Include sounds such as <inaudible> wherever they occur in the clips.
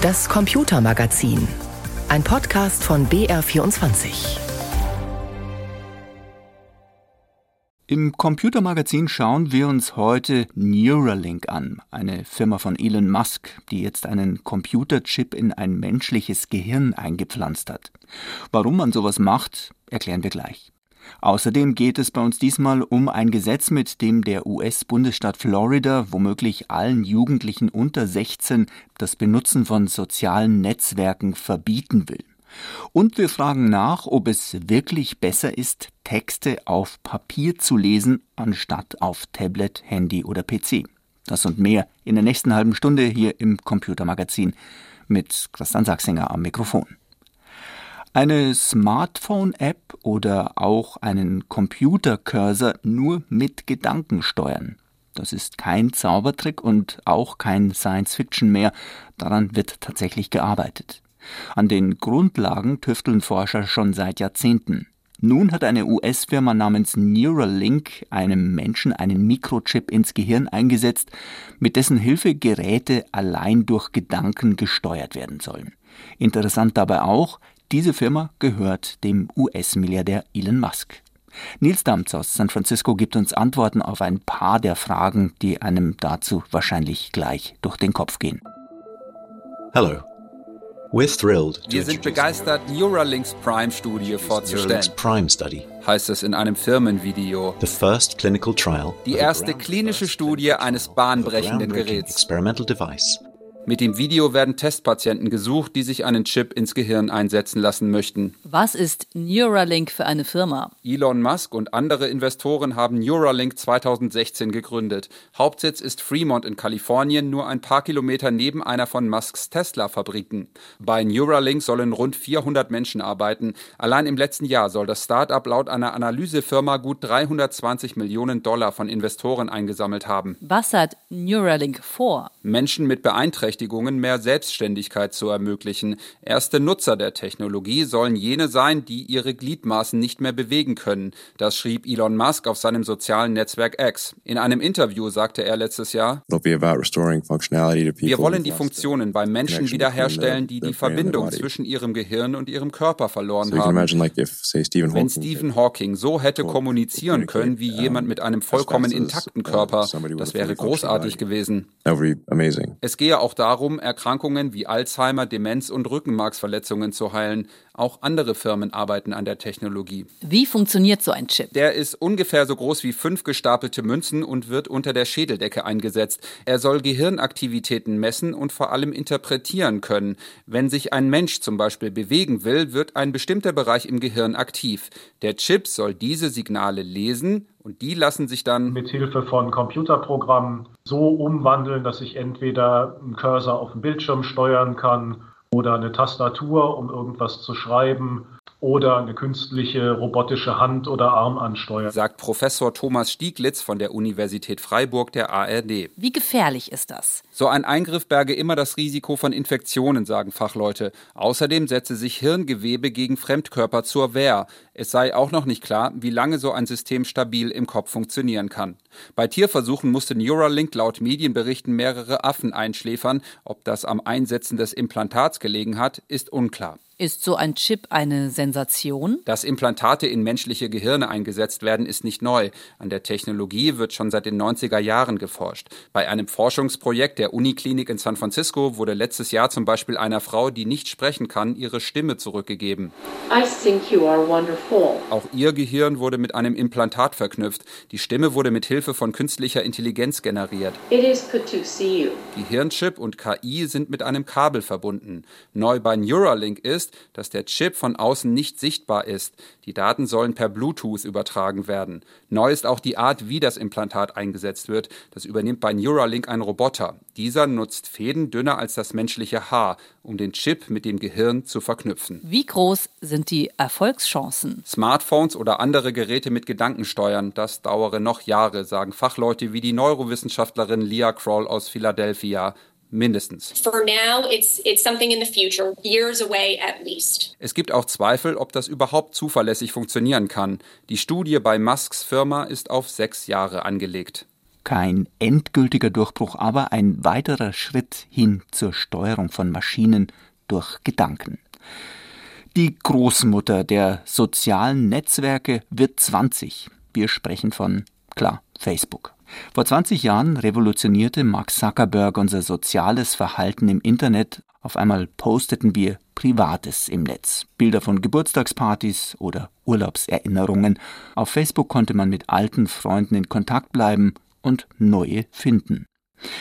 Das Computermagazin. Ein Podcast von BR24. Im Computermagazin schauen wir uns heute Neuralink an, eine Firma von Elon Musk, die jetzt einen Computerchip in ein menschliches Gehirn eingepflanzt hat. Warum man sowas macht, erklären wir gleich. Außerdem geht es bei uns diesmal um ein Gesetz, mit dem der US-Bundesstaat Florida womöglich allen Jugendlichen unter 16 das Benutzen von sozialen Netzwerken verbieten will. Und wir fragen nach, ob es wirklich besser ist, Texte auf Papier zu lesen, anstatt auf Tablet, Handy oder PC. Das und mehr in der nächsten halben Stunde hier im Computermagazin mit Christian Sachsinger am Mikrofon. Eine Smartphone-App oder auch einen Computercursor nur mit Gedanken steuern. Das ist kein Zaubertrick und auch kein Science-Fiction mehr. Daran wird tatsächlich gearbeitet. An den Grundlagen tüfteln Forscher schon seit Jahrzehnten. Nun hat eine US-Firma namens Neuralink einem Menschen einen Mikrochip ins Gehirn eingesetzt, mit dessen Hilfe Geräte allein durch Gedanken gesteuert werden sollen. Interessant dabei auch, diese Firma gehört dem US-Milliardär Elon Musk. Nils Damz aus San Francisco gibt uns Antworten auf ein paar der Fragen, die einem dazu wahrscheinlich gleich durch den Kopf gehen. Hallo. Wir sind begeistert, Neuralinks Prime-Studie vorzustellen, heißt es in einem Firmenvideo. Die erste klinische Studie eines bahnbrechenden Geräts. Mit dem Video werden Testpatienten gesucht, die sich einen Chip ins Gehirn einsetzen lassen möchten. Was ist Neuralink für eine Firma? Elon Musk und andere Investoren haben Neuralink 2016 gegründet. Hauptsitz ist Fremont in Kalifornien, nur ein paar Kilometer neben einer von Musks Tesla-Fabriken. Bei Neuralink sollen rund 400 Menschen arbeiten. Allein im letzten Jahr soll das Start-up laut einer Analysefirma gut 320 Millionen Dollar von Investoren eingesammelt haben. Was hat Neuralink vor? Menschen mit Beeinträchtigungen Beeinträchtigungen mehr Selbstständigkeit zu ermöglichen. Erste Nutzer der Technologie sollen jene sein, die ihre Gliedmaßen nicht mehr bewegen können. Das schrieb Elon Musk auf seinem sozialen Netzwerk X. In einem Interview sagte er letztes Jahr, wir wollen die Funktionen bei Menschen wiederherstellen, die die Verbindung zwischen ihrem Gehirn und ihrem Körper verloren haben. Wenn Stephen Hawking so hätte kommunizieren können wie jemand mit einem vollkommen intakten Körper, das wäre großartig gewesen. Es gehe auch darum, Erkrankungen wie Alzheimer, Demenz und Rückenmarksverletzungen zu heilen. Auch andere Firmen arbeiten an der Technologie. Wie funktioniert so ein Chip? Der ist ungefähr so groß wie fünf gestapelte Münzen und wird unter der Schädeldecke eingesetzt. Er soll Gehirnaktivitäten messen und vor allem interpretieren können. Wenn sich ein Mensch zum Beispiel bewegen will, wird ein bestimmter Bereich im Gehirn aktiv. Der Chip soll diese Signale lesen und die lassen sich dann mit Hilfe von Computerprogrammen so umwandeln, dass ich entweder einen Cursor auf dem Bildschirm steuern kann oder eine Tastatur, um irgendwas zu schreiben oder eine künstliche robotische Hand oder Arm ansteuern. Sagt Professor Thomas Stieglitz von der Universität Freiburg der ARD. Wie gefährlich ist das? So ein Eingriff berge immer das Risiko von Infektionen, sagen Fachleute. Außerdem setze sich Hirngewebe gegen Fremdkörper zur Wehr. Es sei auch noch nicht klar, wie lange so ein System stabil im Kopf funktionieren kann. Bei Tierversuchen musste Neuralink laut Medienberichten mehrere Affen einschläfern. Ob das am Einsetzen des Implantats gelegen hat, ist unklar. Ist so ein Chip eine Sensation? Dass Implantate in menschliche Gehirne eingesetzt werden, ist nicht neu. An der Technologie wird schon seit den 90er Jahren geforscht. Bei einem Forschungsprojekt der Uniklinik in San Francisco wurde letztes Jahr zum Beispiel einer Frau, die nicht sprechen kann, ihre Stimme zurückgegeben. I think you are wonderful. Auch ihr Gehirn wurde mit einem Implantat verknüpft. Die Stimme wurde mit Hilfe von künstlicher Intelligenz generiert. It is good to see you. Gehirnchip und KI sind mit einem Kabel verbunden. Neu bei Neuralink ist, ist, dass der Chip von außen nicht sichtbar ist. Die Daten sollen per Bluetooth übertragen werden. Neu ist auch die Art, wie das Implantat eingesetzt wird. Das übernimmt bei Neuralink ein Roboter. Dieser nutzt Fäden dünner als das menschliche Haar, um den Chip mit dem Gehirn zu verknüpfen. Wie groß sind die Erfolgschancen? Smartphones oder andere Geräte mit Gedankensteuern, das dauere noch Jahre, sagen Fachleute wie die Neurowissenschaftlerin Leah Kroll aus Philadelphia mindestens. It's, it's future, es gibt auch Zweifel, ob das überhaupt zuverlässig funktionieren kann. Die Studie bei Musks Firma ist auf sechs Jahre angelegt. kein endgültiger Durchbruch, aber ein weiterer Schritt hin zur Steuerung von Maschinen durch Gedanken. Die Großmutter der sozialen Netzwerke wird 20. Wir sprechen von, klar, Facebook. Vor 20 Jahren revolutionierte Mark Zuckerberg unser soziales Verhalten im Internet. Auf einmal posteten wir Privates im Netz. Bilder von Geburtstagspartys oder Urlaubserinnerungen. Auf Facebook konnte man mit alten Freunden in Kontakt bleiben und neue finden.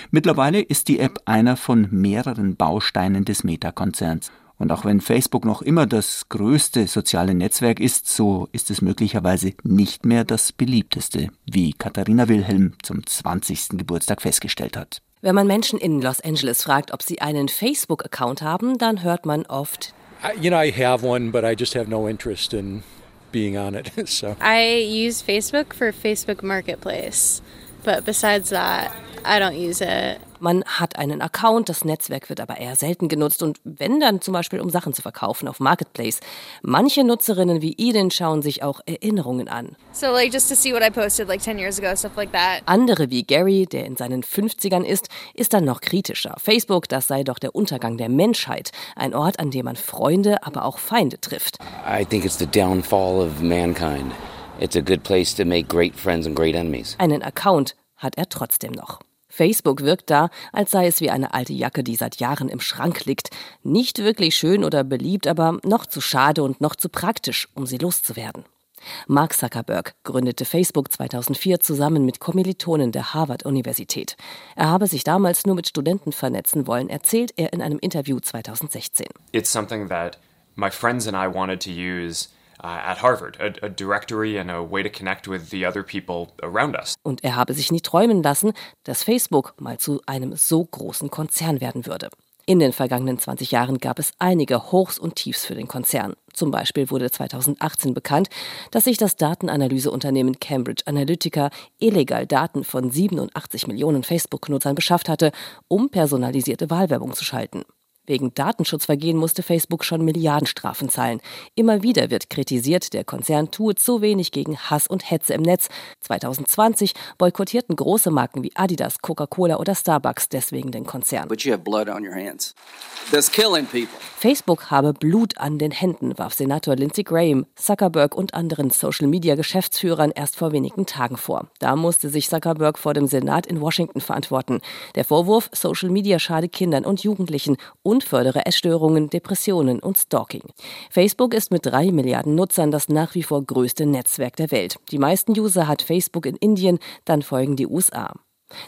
Mittlerweile ist die App einer von mehreren Bausteinen des Meta-Konzerns. Und auch wenn Facebook noch immer das größte soziale Netzwerk ist, so ist es möglicherweise nicht mehr das beliebteste, wie Katharina Wilhelm zum 20. Geburtstag festgestellt hat. Wenn man Menschen in Los Angeles fragt, ob sie einen Facebook-Account haben, dann hört man oft, You know, I have one, but I just have no interest in being on it. <laughs> so. I use Facebook for Facebook Marketplace, but besides that, I don't use it. Man hat einen Account, das Netzwerk wird aber eher selten genutzt und wenn dann zum Beispiel um Sachen zu verkaufen auf Marketplace. Manche Nutzerinnen wie Eden schauen sich auch Erinnerungen an. So like just to see what I posted like 10 years ago, stuff like that. Andere wie Gary, der in seinen 50ern ist, ist dann noch kritischer. Facebook, das sei doch der Untergang der Menschheit, ein Ort, an dem man Freunde, aber auch Feinde trifft. I think it's the downfall of mankind. It's a good place to make great friends and great enemies. Einen Account hat er trotzdem noch. Facebook wirkt da, als sei es wie eine alte Jacke, die seit Jahren im Schrank liegt. Nicht wirklich schön oder beliebt, aber noch zu schade und noch zu praktisch, um sie loszuwerden. Mark Zuckerberg gründete Facebook 2004 zusammen mit Kommilitonen der Harvard-Universität. Er habe sich damals nur mit Studenten vernetzen wollen, erzählt er in einem Interview 2016. It's something that my friends and I wanted to use uh, at Harvard, a, a directory and a way to connect with the other people around us. Und er habe sich nie träumen lassen, dass Facebook mal zu einem so großen Konzern werden würde. In den vergangenen 20 Jahren gab es einige Hochs und Tiefs für den Konzern. Zum Beispiel wurde 2018 bekannt, dass sich das Datenanalyseunternehmen Cambridge Analytica illegal Daten von 87 Millionen Facebook-Nutzern beschafft hatte, um personalisierte Wahlwerbung zu schalten. Wegen Datenschutzvergehen musste Facebook schon Milliardenstrafen zahlen. Immer wieder wird kritisiert, der Konzern tue zu wenig gegen Hass und Hetze im Netz. 2020 boykottierten große Marken wie Adidas, Coca-Cola oder Starbucks deswegen den Konzern. Facebook habe Blut an den Händen, warf Senator Lindsey Graham, Zuckerberg und anderen Social-Media-Geschäftsführern erst vor wenigen Tagen vor. Da musste sich Zuckerberg vor dem Senat in Washington verantworten. Der Vorwurf, Social Media schade Kindern und Jugendlichen und fördere Essstörungen, Depressionen und Stalking. Facebook ist mit drei Milliarden Nutzern das nach wie vor größte Netzwerk der Welt. Die meisten User hat Facebook in Indien, dann folgen die USA.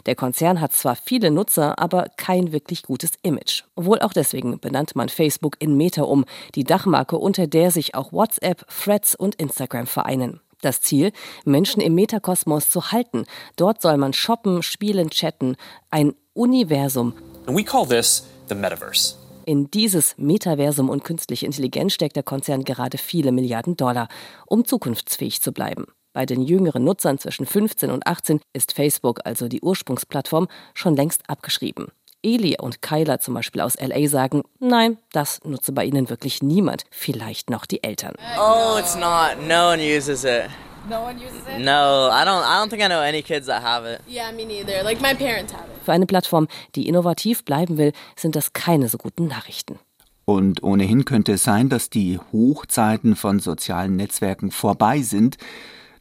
Der Konzern hat zwar viele Nutzer, aber kein wirklich gutes Image. Wohl auch deswegen benannte man Facebook in Meta um, die Dachmarke, unter der sich auch WhatsApp, Threads und Instagram vereinen. Das Ziel, Menschen im Metakosmos zu halten. Dort soll man shoppen, spielen, chatten. Ein Universum. And we call this the metaverse. In dieses Metaversum und künstliche Intelligenz steckt der Konzern gerade viele Milliarden Dollar, um zukunftsfähig zu bleiben. Bei den jüngeren Nutzern zwischen 15 und 18 ist Facebook, also die Ursprungsplattform, schon längst abgeschrieben. Eli und Kyla zum Beispiel aus LA sagen, nein, das nutze bei ihnen wirklich niemand, vielleicht noch die Eltern. Oh, it's not. No one uses it. No one uses it? No, I don't I don't think I know any kids that have it. Yeah, me neither. Like my parents have it. Für eine Plattform, die innovativ bleiben will, sind das keine so guten Nachrichten. Und ohnehin könnte es sein, dass die Hochzeiten von sozialen Netzwerken vorbei sind.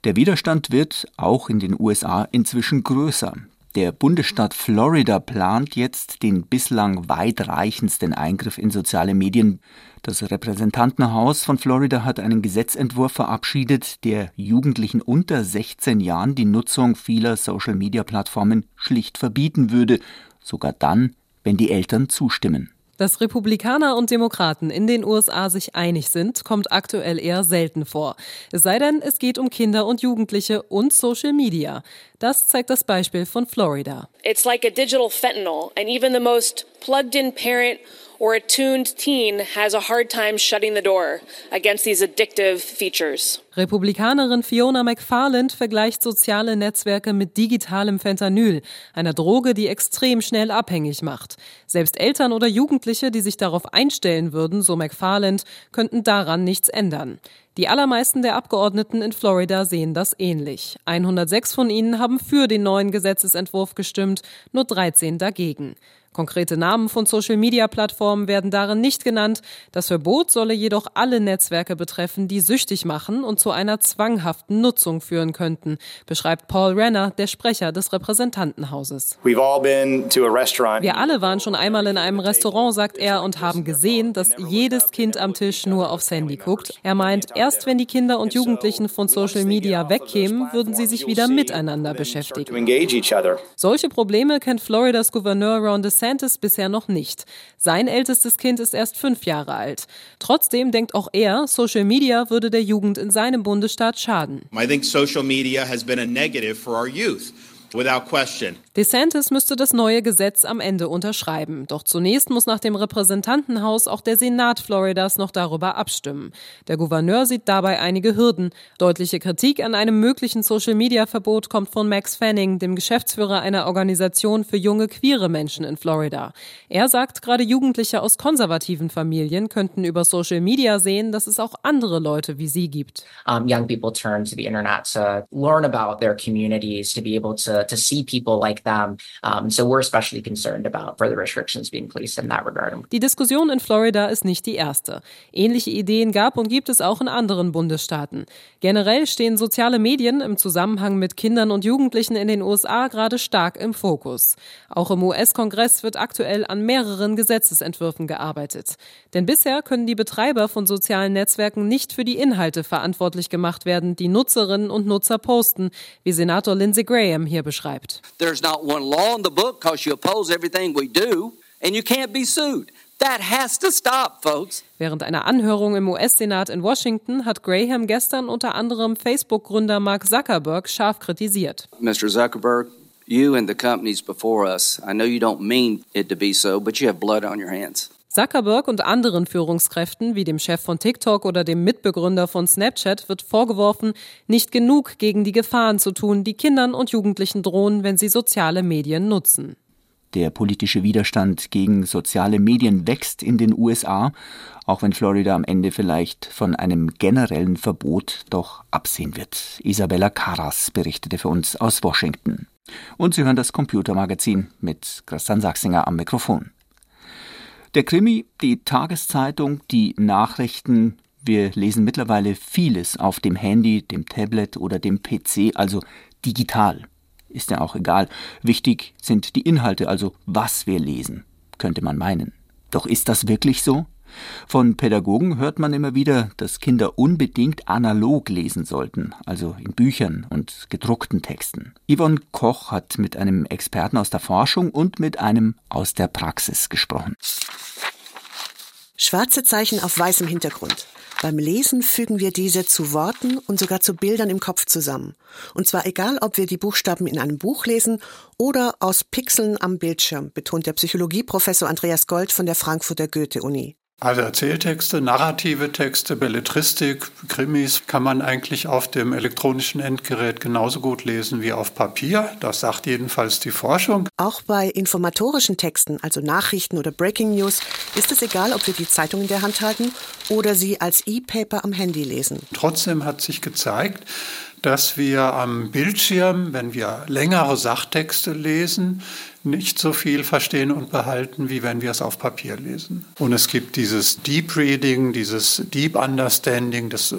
Der Widerstand wird auch in den USA inzwischen größer. Der Bundesstaat Florida plant jetzt den bislang weitreichendsten Eingriff in soziale Medien. Das Repräsentantenhaus von Florida hat einen Gesetzentwurf verabschiedet, der Jugendlichen unter 16 Jahren die Nutzung vieler Social-Media-Plattformen schlicht verbieten würde, sogar dann, wenn die Eltern zustimmen. Dass Republikaner und Demokraten in den USA sich einig sind, kommt aktuell eher selten vor. Es sei denn, es geht um Kinder und Jugendliche und Social Media. Das zeigt das Beispiel von Florida. It's like a digital fentanyl, and even the most plugged in parent or attuned teen has a hard time shutting the door against these addictive features. Republikanerin Fiona McFarland vergleicht soziale Netzwerke mit digitalem Fentanyl, einer Droge, die extrem schnell abhängig macht. Selbst Eltern oder Jugendliche, die sich darauf einstellen würden, so McFarland, könnten daran nichts ändern. Die allermeisten der Abgeordneten in Florida sehen das ähnlich. 106 von ihnen haben für den neuen Gesetzesentwurf gestimmt, nur 13 dagegen. Konkrete Namen von Social-Media-Plattformen werden darin nicht genannt. Das Verbot solle jedoch alle Netzwerke betreffen, die süchtig machen und zu einer zwanghaften Nutzung führen könnten, beschreibt Paul Renner, der Sprecher des Repräsentantenhauses. Wir alle waren schon einmal in einem Restaurant, sagt er, und haben gesehen, dass jedes Kind am Tisch nur aufs Handy guckt. Er meint, erst wenn die Kinder und Jugendlichen von Social Media wegkämen, würden sie sich wieder miteinander beschäftigen. Solche Probleme kennt Floridas Gouverneur Ron DeSantis DeSantis bisher noch nicht. Sein ältestes Kind ist erst fünf Jahre alt. Trotzdem denkt auch er, Social Media würde der Jugend in seinem Bundesstaat schaden. I think social media has been a negative for our youth. Without question. DeSantis müsste das neue Gesetz am Ende unterschreiben. Doch zunächst muss nach dem Repräsentantenhaus auch der Senat Floridas noch darüber abstimmen. Der Gouverneur sieht dabei einige Hürden. Deutliche Kritik an einem möglichen Social-Media-Verbot kommt von Max Fanning, dem Geschäftsführer einer Organisation für junge queere Menschen in Florida. Er sagt, gerade Jugendliche aus konservativen Familien könnten über Social Media sehen, dass es auch andere Leute wie sie gibt. Um, young people turn to the internet to learn about their communities, to be able to to, see people like them. Um, so we're especially concerned about further restrictions being placed in that regard. Die Diskussion in Florida ist nicht die erste. Ähnliche Ideen gab und gibt es auch in anderen Bundesstaaten. Generell stehen soziale Medien im Zusammenhang mit Kindern und Jugendlichen in den USA gerade stark im Fokus. Auch im US-Kongress wird aktuell an mehreren Gesetzesentwürfen gearbeitet. Denn bisher können die Betreiber von sozialen Netzwerken nicht für die Inhalte verantwortlich gemacht werden, die Nutzerinnen und Nutzer posten, wie Senator Lindsey Graham hier beschreibt. There's not one law in the book because you oppose everything we do and you can't be sued. That has to stop, folks. Während einer Anhörung im US-Senat in Washington hat Graham gestern unter anderem Facebook-Gründer Mark Zuckerberg scharf kritisiert. Mr. Zuckerberg, you and the companies before us, I know you don't mean it to be so, but you have blood on your hands. Zuckerberg und anderen Führungskräften wie dem Chef von TikTok oder dem Mitbegründer von Snapchat wird vorgeworfen, nicht genug gegen die Gefahren zu tun, die Kindern und Jugendlichen drohen, wenn sie soziale Medien nutzen. Der politische Widerstand gegen soziale Medien wächst in den USA, auch wenn Florida am Ende vielleicht von einem generellen Verbot doch absehen wird. Isabella Caras berichtete für uns aus Washington. Und Sie hören das Computermagazin mit Christian Sachsinger am Mikrofon. Der Krimi, die Tageszeitung, die Nachrichten, wir lesen mittlerweile vieles auf dem Handy, dem Tablet oder dem PC, also digital. Ist ja auch egal. Wichtig sind die Inhalte, also was wir lesen, könnte man meinen. Doch ist das wirklich so? Von Pädagogen hört man immer wieder, dass Kinder unbedingt analog lesen sollten, also in Büchern und gedruckten Texten. Yvonne Koch hat mit einem Experten aus der Forschung und mit einem aus der Praxis gesprochen. Schwarze Zeichen auf weißem Hintergrund. Beim Lesen fügen wir diese zu Worten und sogar zu Bildern im Kopf zusammen. Und zwar egal, ob wir die Buchstaben in einem Buch lesen oder aus Pixeln am Bildschirm, betont der Psychologieprofessor Andreas Gold von der Frankfurter Goethe-Uni. Also Erzähltexte, narrative Texte, Belletristik, Krimis kann man eigentlich auf dem elektronischen Endgerät genauso gut lesen wie auf Papier. Das sagt jedenfalls die Forschung. Auch bei informatorischen Texten, also Nachrichten oder Breaking News, ist es egal, ob wir die Zeitung in der Hand halten oder sie als E-Paper am Handy lesen. Trotzdem hat sich gezeigt, dass wir am Bildschirm, wenn wir längere Sachtexte lesen, nicht so viel verstehen und behalten, wie wenn wir es auf Papier lesen. Und es gibt dieses Deep Reading, dieses Deep Understanding, das äh,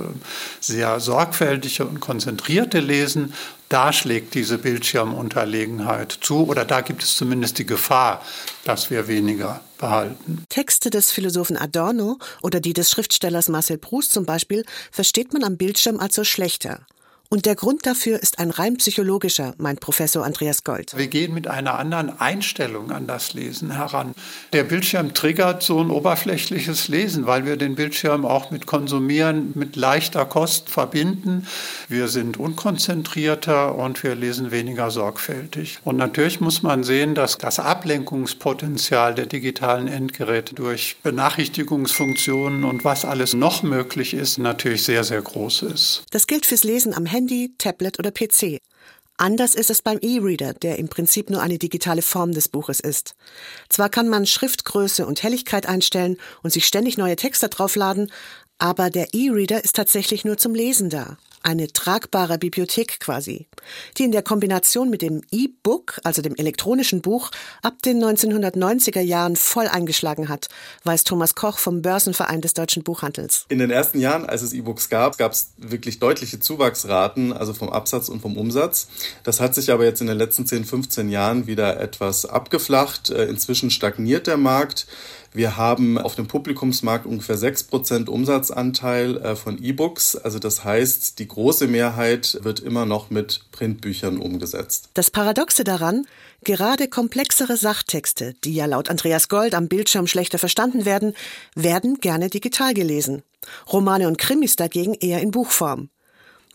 sehr sorgfältige und konzentrierte Lesen. Da schlägt diese Bildschirmunterlegenheit zu oder da gibt es zumindest die Gefahr, dass wir weniger behalten. Texte des Philosophen Adorno oder die des Schriftstellers Marcel Proust zum Beispiel versteht man am Bildschirm also schlechter. Und der Grund dafür ist ein rein psychologischer, meint Professor Andreas Gold. Wir gehen mit einer anderen Einstellung an das Lesen heran. Der Bildschirm triggert so ein oberflächliches Lesen, weil wir den Bildschirm auch mit Konsumieren, mit leichter Kost verbinden. Wir sind unkonzentrierter und wir lesen weniger sorgfältig. Und natürlich muss man sehen, dass das Ablenkungspotenzial der digitalen Endgeräte durch Benachrichtigungsfunktionen und was alles noch möglich ist, natürlich sehr, sehr groß ist. Das gilt fürs Lesen am Handy Handy, Tablet oder PC. Anders ist es beim E-Reader, der im Prinzip nur eine digitale Form des Buches ist. Zwar kann man Schriftgröße und Helligkeit einstellen und sich ständig neue Texte draufladen, Aber der E-Reader ist tatsächlich nur zum Lesen da eine tragbare Bibliothek quasi, die in der Kombination mit dem E-Book, also dem elektronischen Buch, ab den 1990er Jahren voll eingeschlagen hat, weiß Thomas Koch vom Börsenverein des deutschen Buchhandels. In den ersten Jahren, als es E-Books gab, gab es wirklich deutliche Zuwachsraten, also vom Absatz und vom Umsatz. Das hat sich aber jetzt in den letzten 10, 15 Jahren wieder etwas abgeflacht. Äh, inzwischen stagniert der Markt. Wir haben auf dem Publikumsmarkt ungefähr 6% Umsatzanteil äh, von E-Books. Also das heißt, die große Mehrheit wird immer noch mit Printbüchern umgesetzt. Das Paradoxe daran, gerade komplexere Sachtexte, die ja laut Andreas Gold am Bildschirm schlechter verstanden werden, werden gerne digital gelesen. Romane und Krimis dagegen eher in Buchform.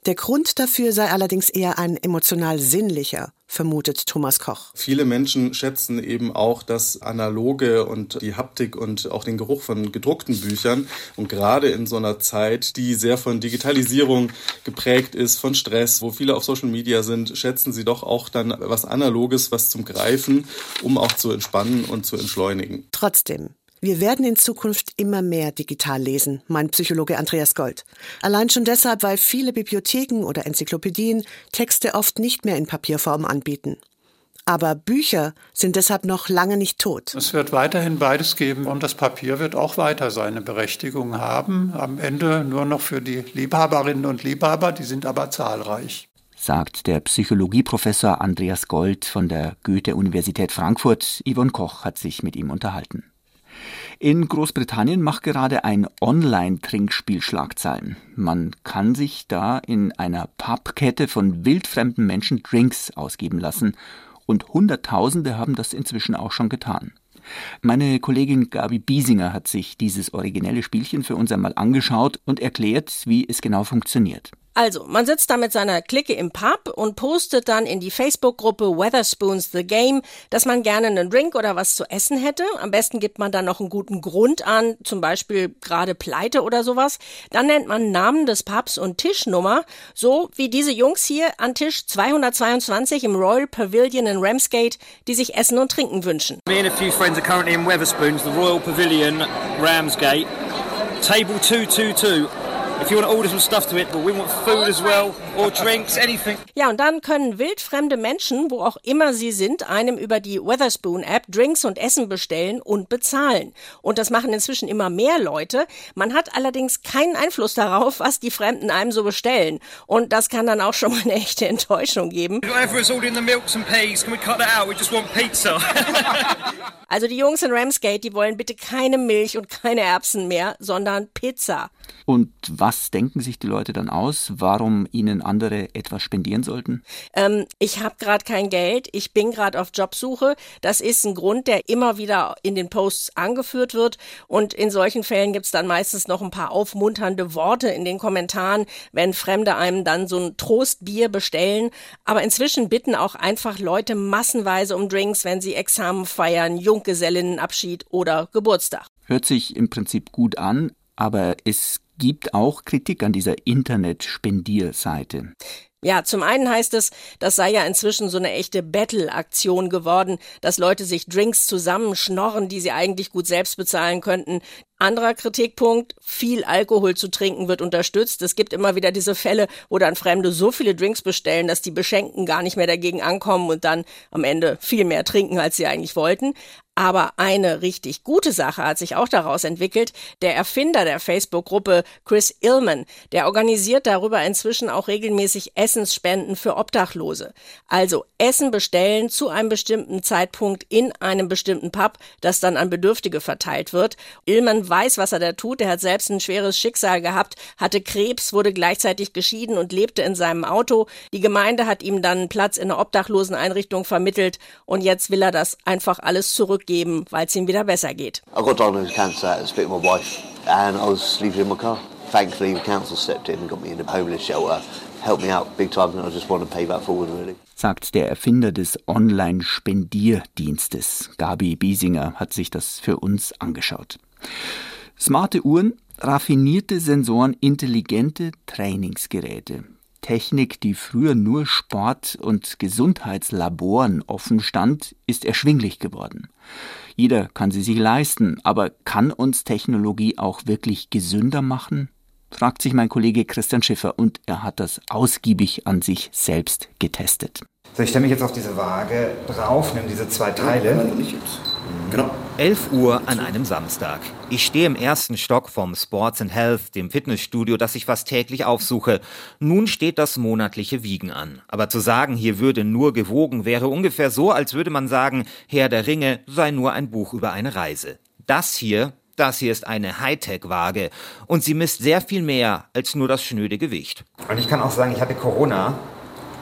Der Grund dafür sei allerdings eher ein emotional sinnlicher, vermutet Thomas Koch. Viele Menschen schätzen eben auch das Analoge und die Haptik und auch den Geruch von gedruckten Büchern. Und gerade in so einer Zeit, die sehr von Digitalisierung geprägt ist, von Stress, wo viele auf Social Media sind, schätzen sie doch auch dann was Analoges, was zum Greifen, um auch zu entspannen und zu entschleunigen. Trotzdem, wir werden in Zukunft immer mehr digital lesen, meint Psychologe Andreas Gold. Allein schon deshalb, weil viele Bibliotheken oder Enzyklopädien Texte oft nicht mehr in Papierform anbieten. Aber Bücher sind deshalb noch lange nicht tot. Es wird weiterhin beides geben und das Papier wird auch weiter seine Berechtigung haben. Am Ende nur noch für die Liebhaberinnen und Liebhaber, die sind aber zahlreich sagt der Psychologieprofessor Andreas Gold von der Goethe-Universität Frankfurt. Yvonne Koch hat sich mit ihm unterhalten. In Großbritannien macht gerade ein Online-Trinkspiel Schlagzeilen. Man kann sich da in einer Pubkette von wildfremden Menschen Drinks ausgeben lassen und Hunderttausende haben das inzwischen auch schon getan. Meine Kollegin Gabi Biesinger hat sich dieses originelle Spielchen für uns einmal angeschaut und erklärt, wie es genau funktioniert. Also, man sitzt da mit seiner Clique im Pub und postet dann in die Facebook-Gruppe Weatherspoons the Game, dass man gerne einen Drink oder was zu essen hätte. Am besten gibt man dann noch einen guten Grund an, zum Beispiel gerade Pleite oder sowas. Dann nennt man Namen des Pubs und Tischnummer, so wie diese Jungs hier an Tisch 222 im Royal Pavilion in Ramsgate, die sich Essen und Trinken wünschen. Me and a few friends are currently in Weatherspoons, the Royal Pavilion, Ramsgate. Table 222. If you want to order some stuff to it, but we want food as well, or drinks, anything. Ja, und dann können wildfremde Menschen, wo auch immer sie sind, einem über die Weatherspoon-App Drinks und Essen bestellen und bezahlen. Und das machen inzwischen immer mehr Leute. Man hat allerdings keinen Einfluss darauf, was die Fremden einem so bestellen. Und das kann dann auch schon mal eine echte Enttäuschung geben. <laughs> also die Jungs in Ramsgate, die wollen bitte keine Milch und keine Erbsen mehr, sondern Pizza. Und was denken sich die Leute dann aus, warum ihnen andere etwas spendieren sollten? Ähm, ich habe gerade kein Geld, ich bin gerade auf Jobsuche. Das ist ein Grund, der immer wieder in den Posts angeführt wird. Und in solchen Fällen gibt es dann meistens noch ein paar aufmunternde Worte in den Kommentaren, wenn Fremde einem dann so ein Trostbier bestellen. Aber inzwischen bitten auch einfach Leute massenweise um Drinks, wenn sie Examen feiern, Junggesellinnenabschied oder Geburtstag. Hört sich im Prinzip gut an, aber es gibt auch Kritik an dieser Internet-Spendierseite. Ja, zum einen heißt es, das sei ja inzwischen so eine echte Battle-Aktion geworden, dass Leute sich Drinks zusammenschnorren, die sie eigentlich gut selbst bezahlen könnten. Anderer Kritikpunkt, viel Alkohol zu trinken wird unterstützt. Es gibt immer wieder diese Fälle, wo dann Fremde so viele Drinks bestellen, dass die Beschenkten gar nicht mehr dagegen ankommen und dann am Ende viel mehr trinken, als sie eigentlich wollten. Aber eine richtig gute Sache hat sich auch daraus entwickelt. Der Erfinder der Facebook-Gruppe, Chris Illman, der organisiert darüber inzwischen auch regelmäßig Essensspenden für Obdachlose. Also Essen bestellen zu einem bestimmten Zeitpunkt in einem bestimmten Pub, das dann an Bedürftige verteilt wird. Illman weiß, was er da tut. Er hat selbst ein schweres Schicksal gehabt, hatte Krebs, wurde gleichzeitig geschieden und lebte in seinem Auto. Die Gemeinde hat ihm dann Platz in einer Obdachloseneinrichtung vermittelt und jetzt will er das einfach alles zurück zurückgeben, weil es ihm wieder besser geht. I got diagnosed with cancer at the split my wife and I was sleeping in my car. Thankfully the council stepped in and got me in a homeless shelter. Helped me out big time and I just want to pay that forward really. Sagt der Erfinder des Online-Spendierdienstes. Gabi Biesinger hat sich das für uns angeschaut. Smarte Uhren, raffinierte Sensoren, intelligente Trainingsgeräte. Technik, die früher nur Sport- und Gesundheitslaboren offen stand, ist erschwinglich geworden. Jeder kann sie sich leisten, aber kann uns Technologie auch wirklich gesünder machen? Fragt sich mein Kollege Christian Schiffer und er hat das ausgiebig an sich selbst getestet. So, ich stelle mich jetzt auf diese Waage drauf, nehme diese zwei Teile. Genau. 11 Uhr an einem Samstag. Ich stehe im ersten Stock vom Sports and Health, dem Fitnessstudio, das ich fast täglich aufsuche. Nun steht das monatliche Wiegen an. Aber zu sagen, hier würde nur gewogen, wäre ungefähr so, als würde man sagen, Herr der Ringe sei nur ein Buch über eine Reise. Das hier, das hier ist eine Hightech-Waage und sie misst sehr viel mehr als nur das schnöde Gewicht. Und ich kann auch sagen, ich hatte Corona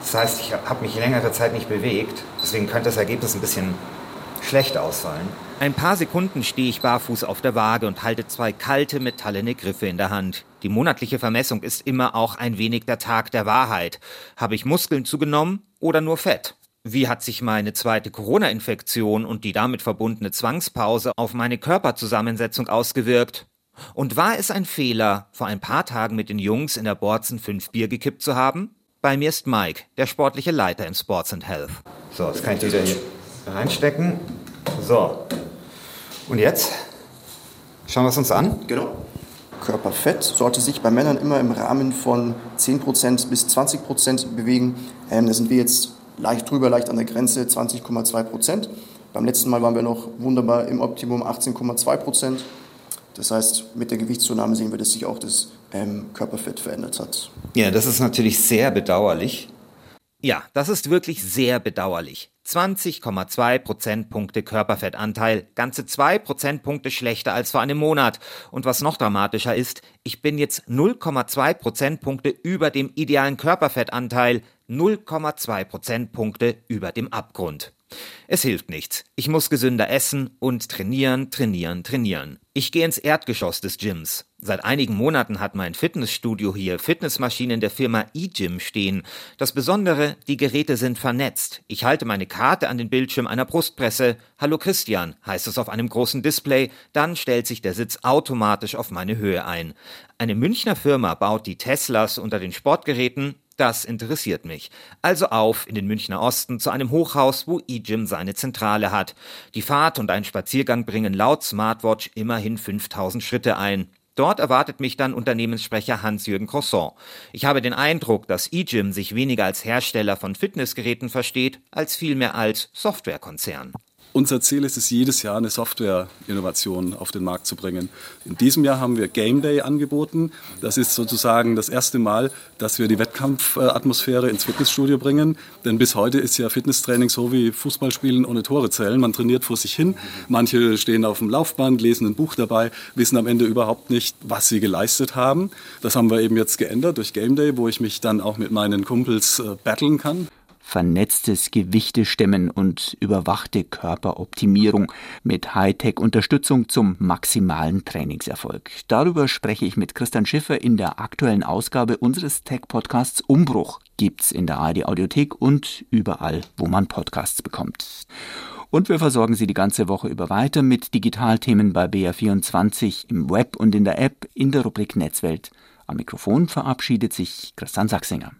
das heißt, ich habe mich längere Zeit nicht bewegt. Deswegen könnte das Ergebnis ein bisschen schlecht ausfallen. Ein paar Sekunden stehe ich barfuß auf der Waage und halte zwei kalte, metallene Griffe in der Hand. Die monatliche Vermessung ist immer auch ein wenig der Tag der Wahrheit. Habe ich Muskeln zugenommen oder nur Fett? Wie hat sich meine zweite Corona-Infektion und die damit verbundene Zwangspause auf meine Körperzusammensetzung ausgewirkt? Und war es ein Fehler, vor ein paar Tagen mit den Jungs in der Borzen fünf Bier gekippt zu haben? Bei mir ist Mike, der sportliche Leiter im Sports and Health. So, das kann ich wieder hier reinstecken. So. Und jetzt schauen wir es uns an. Genau. Körperfett sollte sich bei Männern immer im Rahmen von 10% bis 20% bewegen. Ähm, da sind wir jetzt leicht drüber, leicht an der Grenze, 20,2%. Beim letzten Mal waren wir noch wunderbar im Optimum 18,2%. Das heißt, mit der Gewichtszunahme sehen wir, dass sich auch das ähm, Körperfett verändert hat. Ja, das ist natürlich sehr bedauerlich. Ja, das ist wirklich sehr bedauerlich. 20,2 Prozentpunkte Körperfettanteil, ganze 2 Prozentpunkte schlechter als vor einem Monat. Und was noch dramatischer ist, ich bin jetzt 0,2 Prozentpunkte über dem idealen Körperfettanteil, 0,2 Prozentpunkte über dem Abgrund. Es hilft nichts. Ich muss gesünder essen und trainieren, trainieren, trainieren. Ich gehe ins Erdgeschoss des Gyms. Seit einigen Monaten hat mein Fitnessstudio hier Fitnessmaschinen der Firma eGym stehen. Das Besondere, die Geräte sind vernetzt. Ich halte meine Karte an den Bildschirm einer Brustpresse. Hallo Christian, heißt es auf einem großen Display. Dann stellt sich der Sitz automatisch auf meine Höhe ein. Eine Münchner Firma baut die Teslas unter den Sportgeräten. Das interessiert mich. Also auf in den Münchner Osten zu einem Hochhaus, wo eGym seine Zentrale hat. Die Fahrt und ein Spaziergang bringen laut Smartwatch immerhin 5000 Schritte ein. Dort erwartet mich dann Unternehmenssprecher Hans-Jürgen Croissant. Ich habe den Eindruck, dass eGym sich weniger als Hersteller von Fitnessgeräten versteht, als vielmehr als Softwarekonzern. Unser Ziel ist es, jedes Jahr eine Software-Innovation auf den Markt zu bringen. In diesem Jahr haben wir Game Day angeboten. Das ist sozusagen das erste Mal, dass wir die Wettkampfatmosphäre ins Fitnessstudio bringen. Denn bis heute ist ja Fitnesstraining so wie Fußballspielen ohne Tore zählen. Man trainiert vor sich hin. Manche stehen auf dem Laufband, lesen ein Buch dabei, wissen am Ende überhaupt nicht, was sie geleistet haben. Das haben wir eben jetzt geändert durch Game Day, wo ich mich dann auch mit meinen Kumpels äh, battlen kann vernetztes Gewichtestemmen und überwachte Körperoptimierung mit Hightech-Unterstützung zum maximalen Trainingserfolg. Darüber spreche ich mit Christian Schiffer in der aktuellen Ausgabe unseres Tech-Podcasts Umbruch. Gibt's in der ARD Audiothek und überall, wo man Podcasts bekommt. Und wir versorgen Sie die ganze Woche über weiter mit Digitalthemen bei BR24 im Web und in der App in der Rubrik Netzwelt. Am Mikrofon verabschiedet sich Christian Sachsinger.